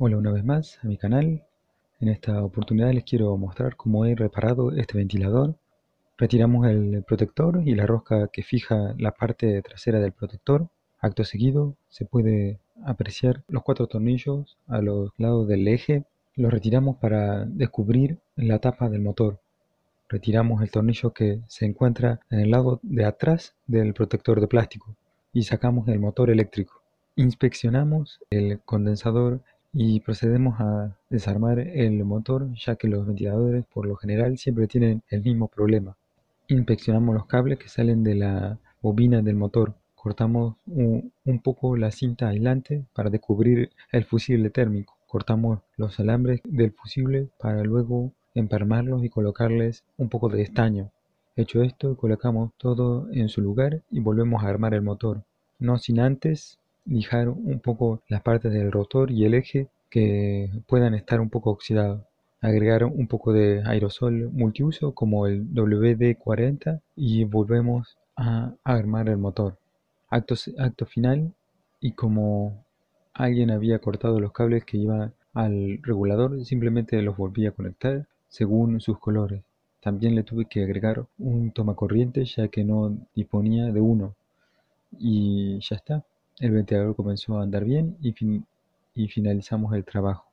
Hola una vez más a mi canal. En esta oportunidad les quiero mostrar cómo he reparado este ventilador. Retiramos el protector y la rosca que fija la parte trasera del protector. Acto seguido se puede apreciar los cuatro tornillos a los lados del eje. Los retiramos para descubrir la tapa del motor. Retiramos el tornillo que se encuentra en el lado de atrás del protector de plástico y sacamos el motor eléctrico. Inspeccionamos el condensador y procedemos a desarmar el motor ya que los ventiladores por lo general siempre tienen el mismo problema. Inspeccionamos los cables que salen de la bobina del motor. Cortamos un, poco la cinta aislante para descubrir el fusible térmico. Cortamos los alambres del fusible para luego empermarlos y colocarles un poco de estaño. Hecho esto, colocamos todo en su lugar y volvemos a armar el motor. No sin antes lijar un poco las partes del rotor y el eje que puedan estar un poco oxidados. Agregar un poco de aerosol multiuso como el WD-40 y volvemos a armar el motor. Acto, acto final y como alguien había cortado los cables que iban al regulador, simplemente los volví a conectar según sus colores. También le tuve que agregar un tomacorriente ya que no disponía de uno. Y ya está. El ventilador comenzó a andar bien y, y finalizamos el trabajo.